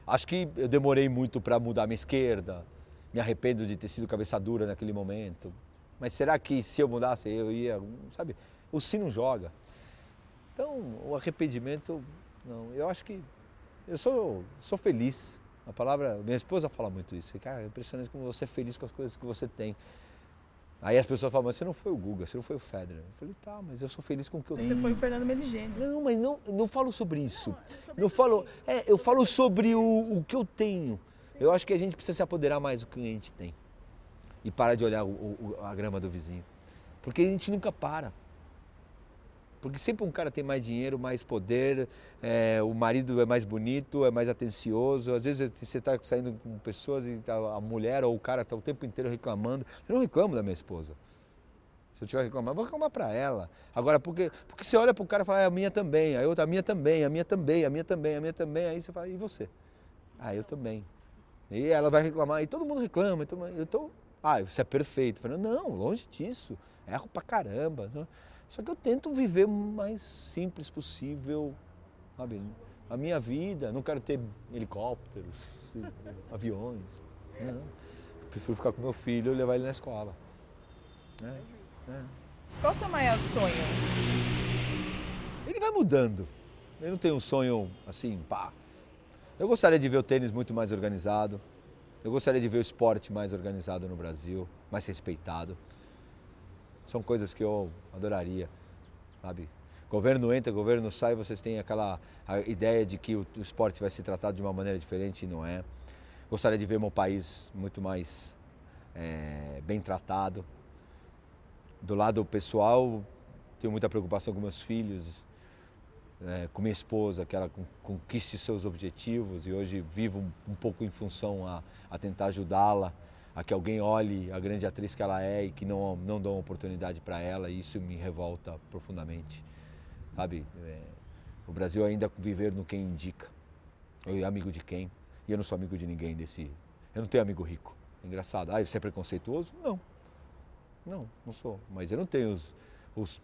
Acho que eu demorei muito para mudar minha esquerda. Me arrependo de ter sido cabeça dura naquele momento. Mas será que se eu mudasse eu ia, sabe? O si não joga. Então, o arrependimento, não. Eu acho que eu sou, sou feliz a palavra, minha esposa fala muito isso. Cara, é impressionante como você é feliz com as coisas que você tem. Aí as pessoas falam, mas você não foi o Guga, você não foi o Federer. Eu falei, tá, mas eu sou feliz com o que eu Você tenho. foi o Fernando Meligeni. Não, mas não, não falo sobre isso. Não, Não falo, sim. é, eu falo sobre o, o que eu tenho. Eu acho que a gente precisa se apoderar mais do que a gente tem. E parar de olhar o- o- a grama do vizinho. Porque a gente nunca para. Porque sempre um cara tem mais dinheiro, mais poder, é, o marido é mais bonito, é mais atencioso. Às vezes você está saindo com pessoas e tá- a mulher ou o cara está o tempo inteiro reclamando. Eu não reclamo da minha esposa. Se eu tiver que eu vou reclamar para ela. Agora, porque, porque você olha para o cara e fala, é a minha também, a outra, a minha também, a minha também, a minha também, a minha também. Aí você fala, e você? Ah, eu também. E ela vai reclamar, e todo mundo reclama. Eu tô, ah, você é perfeito. Falei, não, longe disso. Erro pra caramba. Né? Só que eu tento viver o mais simples possível, sabe? A minha vida, não quero ter helicópteros, aviões. Não. Prefiro ficar com meu filho e levar ele na escola. É, é. Qual o seu maior sonho? Ele vai mudando. Eu não tenho um sonho assim, pá. Eu gostaria de ver o tênis muito mais organizado. Eu gostaria de ver o esporte mais organizado no Brasil, mais respeitado. São coisas que eu adoraria, sabe? Governo entra, governo sai, vocês têm aquela ideia de que o, esporte vai ser tratado de uma maneira diferente e não é. Gostaria de ver meu país muito mais é, bem tratado. Do lado pessoal, tenho muita preocupação com meus filhos, é, com minha esposa, que ela conquiste seus objetivos e hoje vivo um, um pouco em função a, a tentar ajudá-la, a que alguém olhe a grande atriz que ela é e que não, não dão oportunidade para ela e isso me revolta profundamente. Sabe, é, o Brasil ainda viver no quem indica, eu amigo de quem. E eu não sou amigo de ninguém desse. Eu não tenho amigo rico. Engraçado. Ah, você é preconceituoso? Não. Não, não sou. Mas eu não tenho os, os,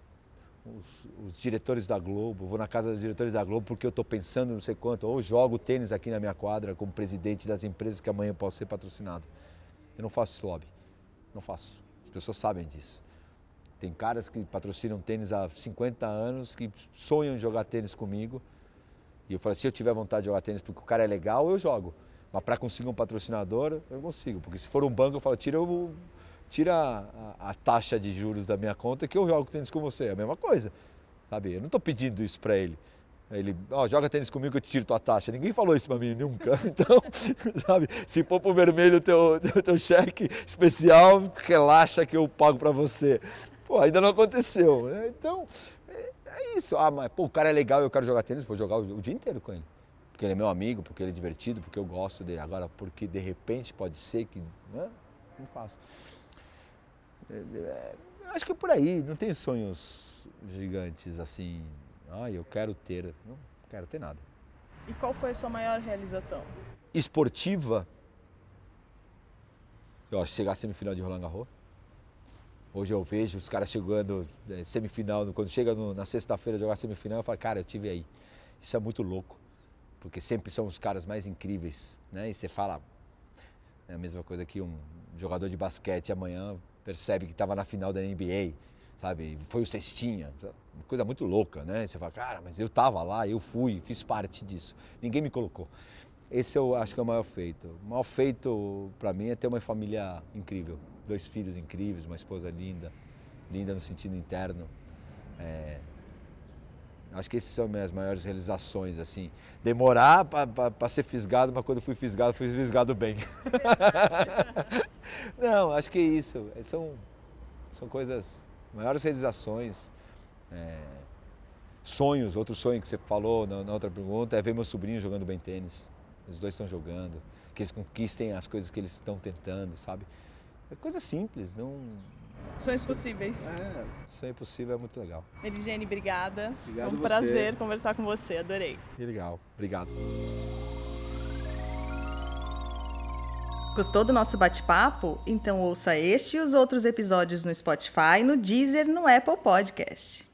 os, os diretores da Globo, vou na casa dos diretores da Globo porque eu estou pensando não sei quanto, ou jogo tênis aqui na minha quadra como presidente das empresas que amanhã eu posso ser patrocinado. Eu não faço esse lobby. Não faço. As pessoas sabem disso. Tem caras que patrocinam tênis há 50 anos, que sonham em jogar tênis comigo e eu falei, se eu tiver vontade de jogar tênis porque o cara é legal, eu jogo. Mas para conseguir um patrocinador, eu consigo. Porque se for um banco, eu falo, tira, o, tira a, a, taxa de juros da minha conta que eu jogo tênis com você. É a mesma coisa. Sabe? Eu não estou pedindo isso para ele. Ele, ó, oh, joga tênis comigo que eu te tiro tua taxa. Ninguém falou isso para mim nunca. Então, sabe, se for pro vermelho teu, teu, teu cheque especial, relaxa que eu pago para você. Pô, ainda não aconteceu. Né? Então, é isso. Ah, mas pô, o cara é legal eu quero jogar tênis, vou jogar o, o, dia inteiro com ele. Porque ele é meu amigo, porque ele é divertido, porque eu gosto dele. Agora, porque de repente pode ser que. Né? Não faço. É, é, acho que é por aí, não tenho sonhos gigantes assim. Ah, eu quero ter. Não quero ter nada. E qual foi a sua maior realização? Esportiva. Eu chegar à semifinal de Roland Garros. Hoje eu vejo os caras chegando é, semifinal, quando chega no, na sexta-feira jogar semifinal, eu falo, cara, eu tive aí. Isso é muito louco, porque sempre são os caras mais incríveis, né? E você fala, é a mesma coisa que um jogador de basquete amanhã percebe que estava na final da NBA, sabe? Foi o cestinha, uma coisa muito louca, né? Você fala, cara, mas eu estava lá, eu fui, fiz parte disso. Ninguém me colocou. Esse eu acho que é o maior feito. O maior feito para mim é ter uma família incrível dois filhos incríveis, uma esposa linda, linda no sentido interno. É, acho que essas são minhas maiores realizações, assim. Demorar para ser fisgado, mas quando fui fisgado, fui fisgado bem. Não, acho que é isso. São, são coisas, maiores realizações. É, sonhos, outro sonho que você falou na, na outra pergunta é ver meu sobrinho jogando bem tênis. Os dois estão jogando, que eles conquistem as coisas que eles estão tentando, sabe? É coisa simples, não. Sonhos possíveis. É, sonho possível é muito legal. Eligene, obrigada. Obrigado Foi um você. prazer conversar com você, adorei. Que legal, obrigado. Gostou do nosso bate-papo? Então ouça este e os outros episódios no Spotify, no Deezer, no Apple Podcast.